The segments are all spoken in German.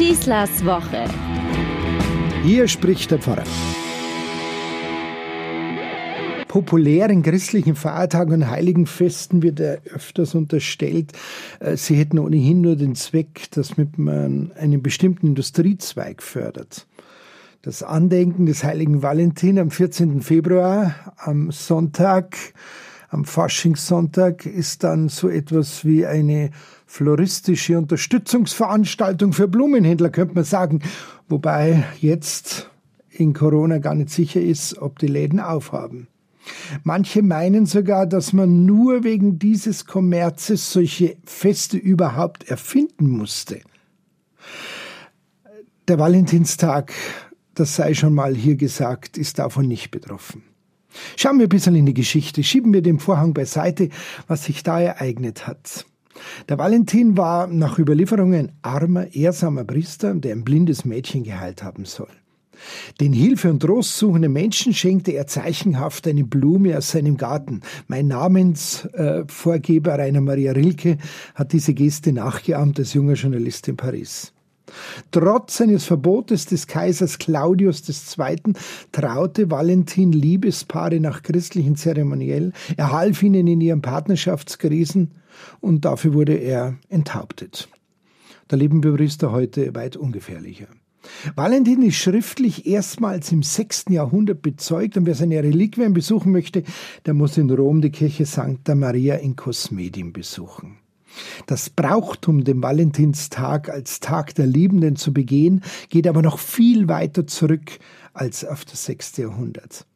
Schießlers Woche. Hier spricht der Pfarrer. Populären christlichen Feiertagen und Heiligenfesten wird er öfters unterstellt, äh, sie hätten ohnehin nur den Zweck, dass man einen bestimmten Industriezweig fördert. Das Andenken des heiligen Valentin am 14. Februar, am Sonntag, am Faschingssonntag, ist dann so etwas wie eine floristische Unterstützungsveranstaltung für Blumenhändler, könnte man sagen. Wobei jetzt in Corona gar nicht sicher ist, ob die Läden aufhaben. Manche meinen sogar, dass man nur wegen dieses Kommerzes solche Feste überhaupt erfinden musste. Der Valentinstag, das sei schon mal hier gesagt, ist davon nicht betroffen. Schauen wir ein bisschen in die Geschichte, schieben wir den Vorhang beiseite, was sich da ereignet hat. Der Valentin war nach Überlieferungen ein armer, ehrsamer Priester, der ein blindes Mädchen geheilt haben soll. Den Hilfe und Trost suchenden Menschen schenkte er zeichenhaft eine Blume aus seinem Garten. Mein Namensvorgeber Rainer Maria Rilke hat diese Geste nachgeahmt als junger Journalist in Paris. Trotz eines Verbotes des Kaisers Claudius II. traute Valentin Liebespaare nach christlichen Zeremoniell, er half ihnen in ihren Partnerschaftskrisen und dafür wurde er enthauptet. Da leben wir Priester heute weit ungefährlicher. Valentin ist schriftlich erstmals im 6. Jahrhundert bezeugt und wer seine Reliquien besuchen möchte, der muss in Rom die Kirche Sancta Maria in Cosmedim besuchen. Das Brauchtum, den Valentinstag als Tag der Liebenden zu begehen, geht aber noch viel weiter zurück als auf das 6. Jahrhundert.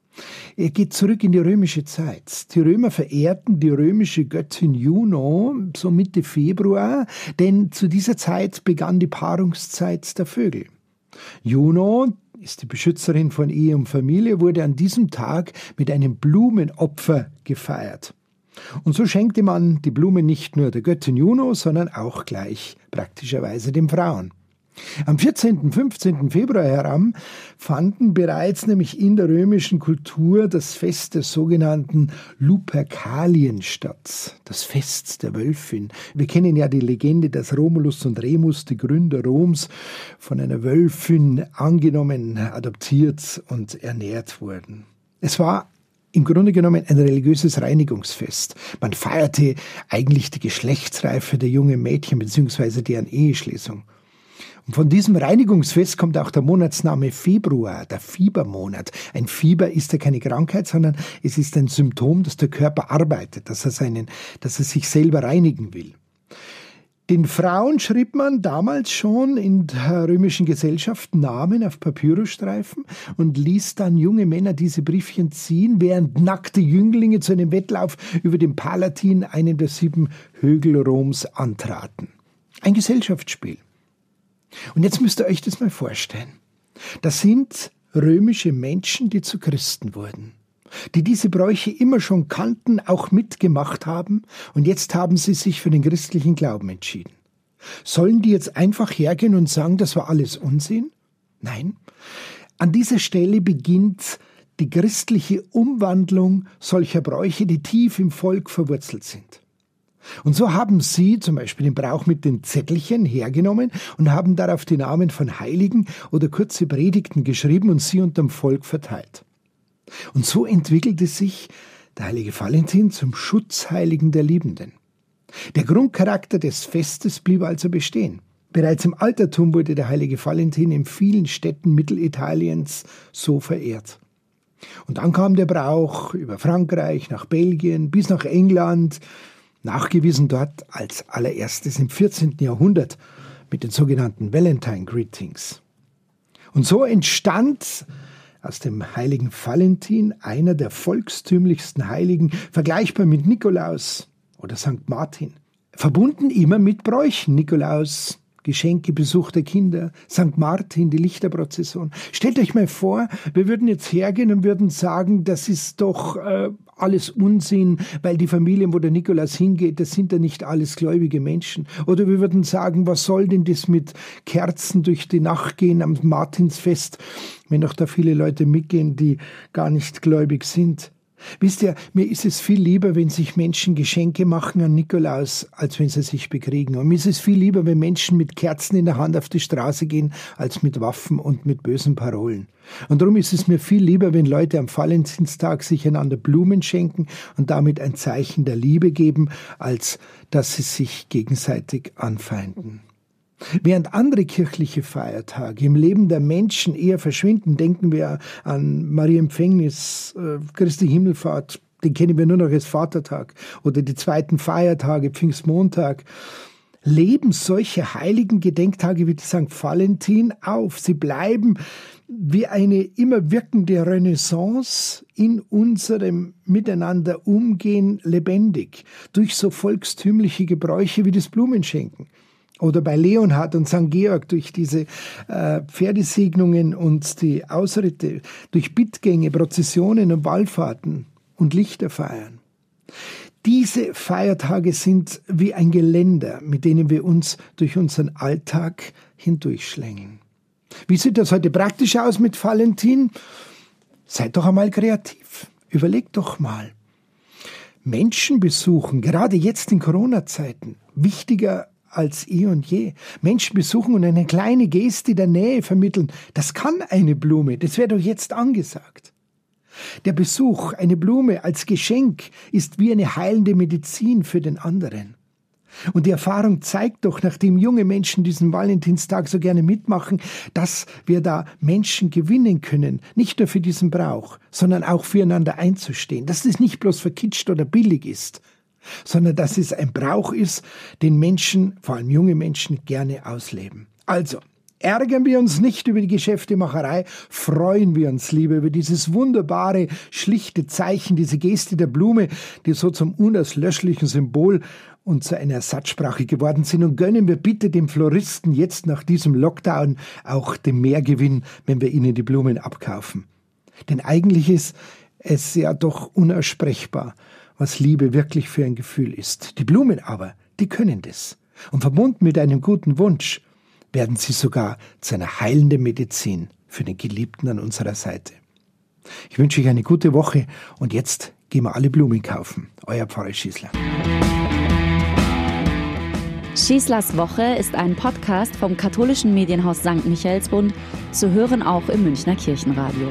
Er geht zurück in die römische Zeit. Die Römer verehrten die römische Göttin Juno so Mitte Februar, denn zu dieser Zeit begann die Paarungszeit der Vögel. Juno ist die Beschützerin von Ehe und Familie, wurde an diesem Tag mit einem Blumenopfer gefeiert. Und so schenkte man die Blume nicht nur der Göttin Juno, sondern auch gleich praktischerweise den Frauen. Am 14. 15. Februar heran fanden bereits nämlich in der römischen Kultur das Fest der sogenannten Lupercalien statt, das Fest der Wölfin. Wir kennen ja die Legende, dass Romulus und Remus, die Gründer Roms, von einer Wölfin angenommen, adoptiert und ernährt wurden. Es war im Grunde genommen ein religiöses Reinigungsfest. Man feierte eigentlich die Geschlechtsreife der jungen Mädchen bzw. deren Eheschließung. Und von diesem Reinigungsfest kommt auch der Monatsname Februar, der Fiebermonat. Ein Fieber ist ja keine Krankheit, sondern es ist ein Symptom, dass der Körper arbeitet, dass er seinen, dass er sich selber reinigen will. Den Frauen schrieb man damals schon in der römischen Gesellschaft Namen auf Papyrusstreifen und ließ dann junge Männer diese Briefchen ziehen, während nackte Jünglinge zu einem Wettlauf über den Palatin, einen der sieben Hügel Roms, antraten. Ein Gesellschaftsspiel. Und jetzt müsst ihr euch das mal vorstellen. Das sind römische Menschen, die zu Christen wurden die diese Bräuche immer schon kannten, auch mitgemacht haben, und jetzt haben sie sich für den christlichen Glauben entschieden. Sollen die jetzt einfach hergehen und sagen, das war alles Unsinn? Nein. An dieser Stelle beginnt die christliche Umwandlung solcher Bräuche, die tief im Volk verwurzelt sind. Und so haben sie zum Beispiel den Brauch mit den Zettelchen hergenommen und haben darauf die Namen von Heiligen oder kurze Predigten geschrieben und sie unterm Volk verteilt. Und so entwickelte sich der heilige Valentin zum Schutzheiligen der Liebenden. Der Grundcharakter des Festes blieb also bestehen. Bereits im Altertum wurde der heilige Valentin in vielen Städten Mittelitaliens so verehrt. Und dann kam der Brauch über Frankreich, nach Belgien, bis nach England, nachgewiesen dort als allererstes im 14. Jahrhundert mit den sogenannten Valentine Greetings. Und so entstand aus dem heiligen Valentin, einer der volkstümlichsten Heiligen, vergleichbar mit Nikolaus oder St. Martin. Verbunden immer mit Bräuchen. Nikolaus, Geschenke, Besuch der Kinder, St. Martin, die Lichterprozession. Stellt euch mal vor, wir würden jetzt hergehen und würden sagen, das ist doch äh, alles Unsinn, weil die Familien, wo der Nikolaus hingeht, das sind ja nicht alles gläubige Menschen. Oder wir würden sagen, was soll denn das mit Kerzen durch die Nacht gehen am Martinsfest, wenn auch da viele Leute mitgehen, die gar nicht gläubig sind. Wisst ihr, mir ist es viel lieber, wenn sich Menschen Geschenke machen an Nikolaus, als wenn sie sich bekriegen. Und mir ist es viel lieber, wenn Menschen mit Kerzen in der Hand auf die Straße gehen, als mit Waffen und mit bösen Parolen. Und darum ist es mir viel lieber, wenn Leute am Valentinstag sich einander Blumen schenken und damit ein Zeichen der Liebe geben, als dass sie sich gegenseitig anfeinden. Während andere kirchliche Feiertage im Leben der Menschen eher verschwinden, denken wir an Maria Empfängnis, äh, Christi Himmelfahrt, den kennen wir nur noch als Vatertag, oder die zweiten Feiertage, Pfingstmontag, leben solche heiligen Gedenktage wie die St. Valentin auf. Sie bleiben wie eine immer wirkende Renaissance in unserem Miteinander umgehen lebendig durch so volkstümliche Gebräuche wie das Blumenschenken. Oder bei Leonhard und St. Georg durch diese äh, Pferdesegnungen und die Ausritte, durch Bittgänge, Prozessionen und Wallfahrten und Lichterfeiern. Diese Feiertage sind wie ein Geländer, mit denen wir uns durch unseren Alltag hindurchschlängeln. Wie sieht das heute praktisch aus mit Valentin? Seid doch einmal kreativ. Überlegt doch mal. Menschen besuchen, gerade jetzt in Corona-Zeiten, wichtiger als eh und je. Menschen besuchen und eine kleine Geste der Nähe vermitteln, das kann eine Blume, das wäre doch jetzt angesagt. Der Besuch, eine Blume als Geschenk, ist wie eine heilende Medizin für den anderen. Und die Erfahrung zeigt doch, nachdem junge Menschen diesen Valentinstag so gerne mitmachen, dass wir da Menschen gewinnen können, nicht nur für diesen Brauch, sondern auch füreinander einzustehen, dass es nicht bloß verkitscht oder billig ist, sondern dass es ein Brauch ist, den Menschen, vor allem junge Menschen, gerne ausleben. Also, Ärgern wir uns nicht über die Geschäftemacherei, freuen wir uns lieber über dieses wunderbare, schlichte Zeichen, diese Geste der Blume, die so zum unauslöschlichen Symbol und zu einer Ersatzsprache geworden sind und gönnen wir bitte dem Floristen jetzt nach diesem Lockdown auch den Mehrgewinn, wenn wir ihnen die Blumen abkaufen. Denn eigentlich ist es ja doch unaussprechbar, was Liebe wirklich für ein Gefühl ist. Die Blumen aber, die können das. Und verbunden mit einem guten Wunsch werden sie sogar zu einer heilenden Medizin für den Geliebten an unserer Seite. Ich wünsche euch eine gute Woche und jetzt gehen wir alle Blumen kaufen. Euer Pfarrer Schießler. Schießlers Woche ist ein Podcast vom katholischen Medienhaus St. Michaelsbund, zu hören auch im Münchner Kirchenradio.